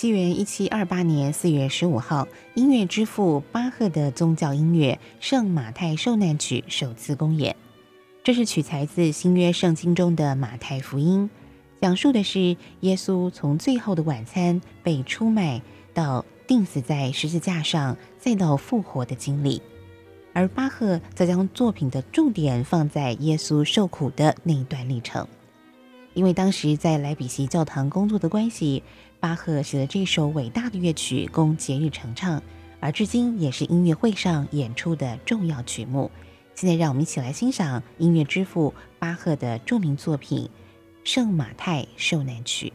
西元一七二八年四月十五号，音乐之父巴赫的宗教音乐《圣马太受难曲》首次公演。这是取材自新约圣经中的马太福音，讲述的是耶稣从最后的晚餐被出卖，到钉死在十字架上，再到复活的经历。而巴赫则将作品的重点放在耶稣受苦的那一段历程。因为当时在莱比锡教堂工作的关系，巴赫写了这首伟大的乐曲供节日成唱，而至今也是音乐会上演出的重要曲目。现在，让我们一起来欣赏音乐之父巴赫的著名作品《圣马太受难曲》。